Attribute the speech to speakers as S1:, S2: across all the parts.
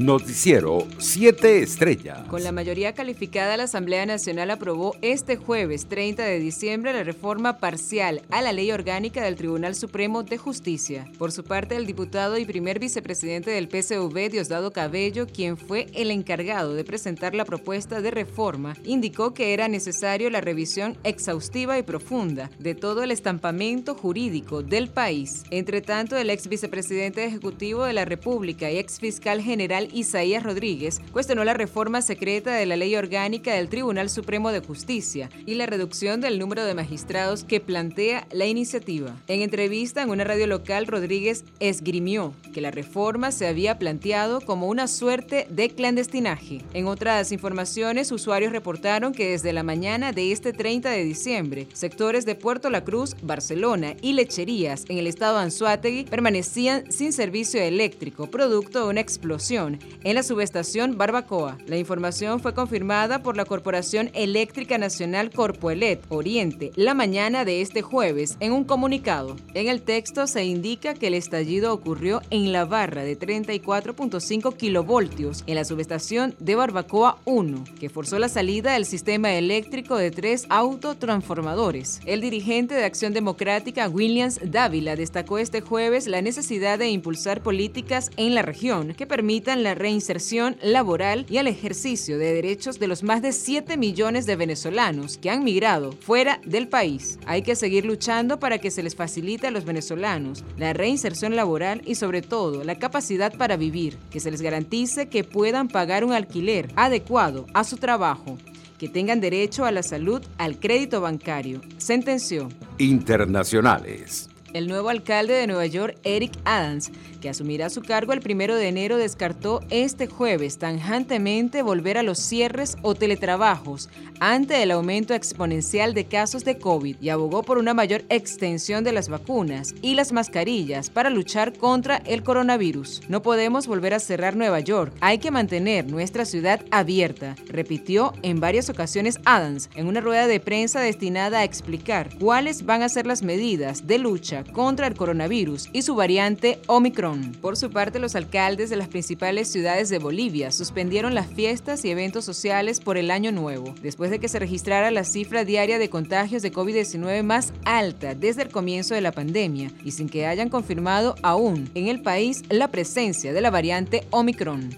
S1: Noticiero 7 Estrellas.
S2: Con la mayoría calificada, la Asamblea Nacional aprobó este jueves 30 de diciembre la reforma parcial a la ley orgánica del Tribunal Supremo de Justicia. Por su parte, el diputado y primer vicepresidente del PCV, Diosdado Cabello, quien fue el encargado de presentar la propuesta de reforma, indicó que era necesario la revisión exhaustiva y profunda de todo el estampamento jurídico del país. Entre tanto, el ex vicepresidente ejecutivo de la República y ex fiscal general Isaías Rodríguez cuestionó la reforma secreta de la ley orgánica del Tribunal Supremo de Justicia y la reducción del número de magistrados que plantea la iniciativa. En entrevista en una radio local, Rodríguez esgrimió que la reforma se había planteado como una suerte de clandestinaje. En otras informaciones, usuarios reportaron que desde la mañana de este 30 de diciembre, sectores de Puerto La Cruz, Barcelona y lecherías en el estado de Anzuategui permanecían sin servicio eléctrico, producto de una explosión en la subestación Barbacoa. La información fue confirmada por la Corporación Eléctrica Nacional Corpoelet Oriente la mañana de este jueves en un comunicado. En el texto se indica que el estallido ocurrió en la barra de 34.5 kilovoltios en la subestación de Barbacoa 1, que forzó la salida del sistema eléctrico de tres autotransformadores. El dirigente de Acción Democrática, Williams Dávila, destacó este jueves la necesidad de impulsar políticas en la región que permitan la reinserción laboral y al ejercicio de derechos de los más de 7 millones de venezolanos que han migrado fuera del país. Hay que seguir luchando para que se les facilite a los venezolanos la reinserción laboral y sobre todo la capacidad para vivir, que se les garantice que puedan pagar un alquiler adecuado a su trabajo que tengan derecho a la salud, al crédito bancario, sentenció.
S1: Internacionales.
S2: El nuevo alcalde de Nueva York, Eric Adams, que asumirá su cargo el primero de enero, descartó este jueves tanjantemente volver a los cierres o teletrabajos ante el aumento exponencial de casos de COVID y abogó por una mayor extensión de las vacunas y las mascarillas para luchar contra el coronavirus. No podemos volver a cerrar Nueva York, hay que mantener nuestra ciudad abierta, repitió en varias ocasiones Adams en una rueda de prensa destinada a explicar cuáles van a ser las medidas de lucha contra el coronavirus y su variante Omicron. Por su parte, los alcaldes de las principales ciudades de Bolivia suspendieron las fiestas y eventos sociales por el año nuevo, después de que se registrara la cifra diaria de contagios de COVID-19 más alta desde el comienzo de la pandemia y sin que hayan confirmado aún en el país la presencia de la variante Omicron.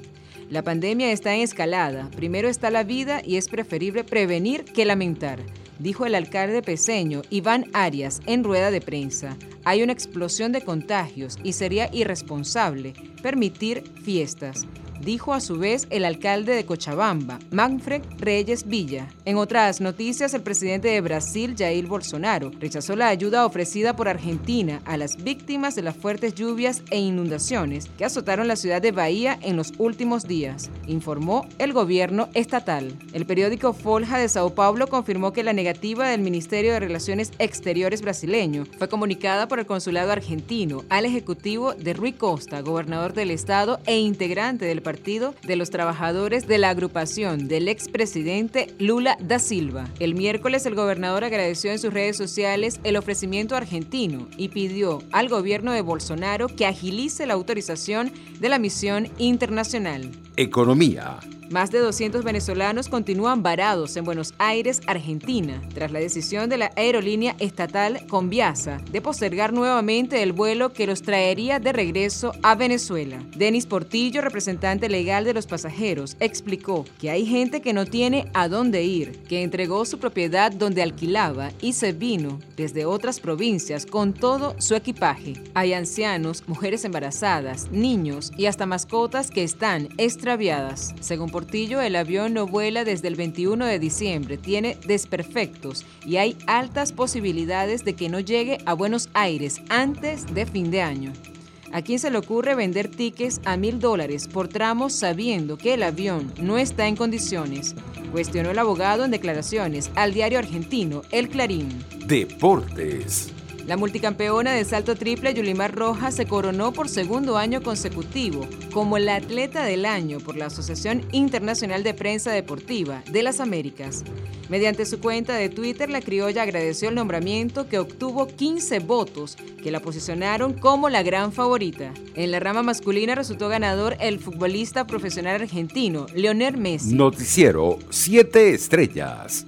S2: La pandemia está en escalada. Primero está la vida y es preferible prevenir que lamentar dijo el alcalde peseño Iván Arias en rueda de prensa. Hay una explosión de contagios y sería irresponsable permitir fiestas dijo a su vez el alcalde de Cochabamba, Manfred Reyes Villa. En otras noticias, el presidente de Brasil, Jair Bolsonaro, rechazó la ayuda ofrecida por Argentina a las víctimas de las fuertes lluvias e inundaciones que azotaron la ciudad de Bahía en los últimos días, informó el gobierno estatal. El periódico Folha de Sao Paulo confirmó que la negativa del Ministerio de Relaciones Exteriores brasileño fue comunicada por el consulado argentino al ejecutivo de Rui Costa, gobernador del estado e integrante del Partido de los Trabajadores de la agrupación del expresidente Lula da Silva. El miércoles el gobernador agradeció en sus redes sociales el ofrecimiento argentino y pidió al gobierno de Bolsonaro que agilice la autorización de la misión internacional.
S1: Economía.
S2: Más de 200 venezolanos continúan varados en Buenos Aires, Argentina, tras la decisión de la aerolínea estatal Conviasa de postergar nuevamente el vuelo que los traería de regreso a Venezuela. Denis Portillo, representante legal de los pasajeros, explicó que hay gente que no tiene a dónde ir, que entregó su propiedad donde alquilaba y se vino desde otras provincias con todo su equipaje. Hay ancianos, mujeres embarazadas, niños y hasta mascotas que están Según el avión no vuela desde el 21 de diciembre, tiene desperfectos y hay altas posibilidades de que no llegue a Buenos Aires antes de fin de año. ¿A quién se le ocurre vender tickets a mil dólares por tramos sabiendo que el avión no está en condiciones? Cuestionó el abogado en declaraciones al diario argentino El Clarín.
S1: Deportes.
S2: La multicampeona de salto triple Yulimar Rojas se coronó por segundo año consecutivo como la atleta del año por la Asociación Internacional de Prensa Deportiva de las Américas. Mediante su cuenta de Twitter, la criolla agradeció el nombramiento que obtuvo 15 votos que la posicionaron como la gran favorita. En la rama masculina resultó ganador el futbolista profesional argentino Leonel Messi.
S1: Noticiero 7 Estrellas.